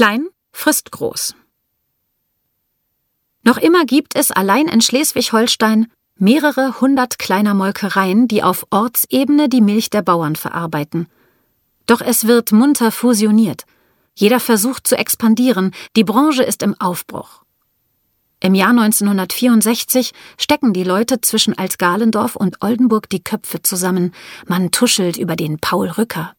Klein frisst groß. Noch immer gibt es allein in Schleswig-Holstein mehrere hundert kleiner Molkereien, die auf Ortsebene die Milch der Bauern verarbeiten. Doch es wird munter fusioniert. Jeder versucht zu expandieren, die Branche ist im Aufbruch. Im Jahr 1964 stecken die Leute zwischen Altgalendorf und Oldenburg die Köpfe zusammen. Man tuschelt über den Paul Rücker.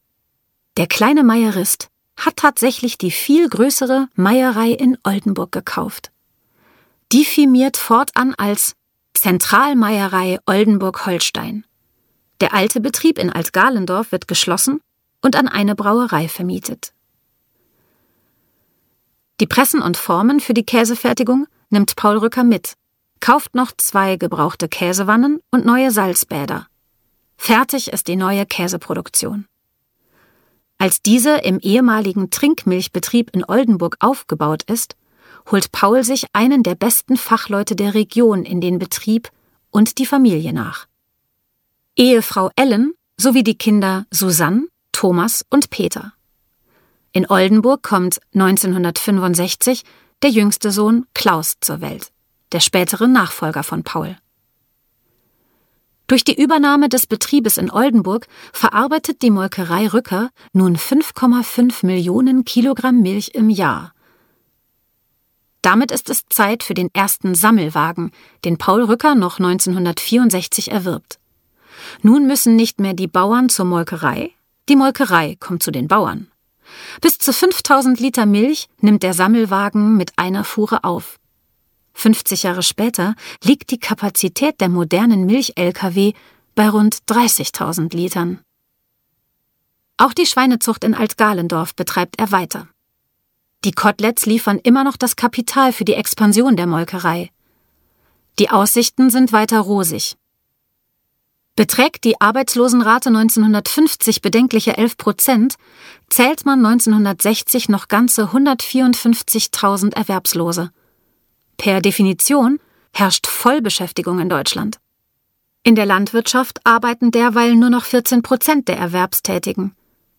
Der kleine Meierist hat tatsächlich die viel größere Meierei in Oldenburg gekauft. Die firmiert fortan als Zentralmeierei Oldenburg-Holstein. Der alte Betrieb in Altgalendorf wird geschlossen und an eine Brauerei vermietet. Die Pressen und Formen für die Käsefertigung nimmt Paul Rücker mit, kauft noch zwei gebrauchte Käsewannen und neue Salzbäder. Fertig ist die neue Käseproduktion. Als diese im ehemaligen Trinkmilchbetrieb in Oldenburg aufgebaut ist, holt Paul sich einen der besten Fachleute der Region in den Betrieb und die Familie nach. Ehefrau Ellen sowie die Kinder Susanne, Thomas und Peter. In Oldenburg kommt 1965 der jüngste Sohn Klaus zur Welt, der spätere Nachfolger von Paul. Durch die Übernahme des Betriebes in Oldenburg verarbeitet die Molkerei Rücker nun 5,5 Millionen Kilogramm Milch im Jahr. Damit ist es Zeit für den ersten Sammelwagen, den Paul Rücker noch 1964 erwirbt. Nun müssen nicht mehr die Bauern zur Molkerei, die Molkerei kommt zu den Bauern. Bis zu 5000 Liter Milch nimmt der Sammelwagen mit einer Fuhre auf. 50 Jahre später liegt die Kapazität der modernen Milch-Lkw bei rund 30.000 Litern. Auch die Schweinezucht in Altgalendorf betreibt er weiter. Die Koteletts liefern immer noch das Kapital für die Expansion der Molkerei. Die Aussichten sind weiter rosig. Beträgt die Arbeitslosenrate 1950 bedenkliche 11 Prozent, zählt man 1960 noch ganze 154.000 Erwerbslose. Per Definition herrscht Vollbeschäftigung in Deutschland. In der Landwirtschaft arbeiten derweil nur noch 14 Prozent der Erwerbstätigen,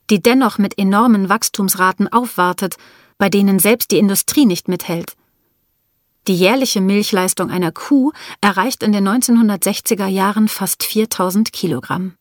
die dennoch mit enormen Wachstumsraten aufwartet, bei denen selbst die Industrie nicht mithält. Die jährliche Milchleistung einer Kuh erreicht in den 1960er Jahren fast 4000 Kilogramm.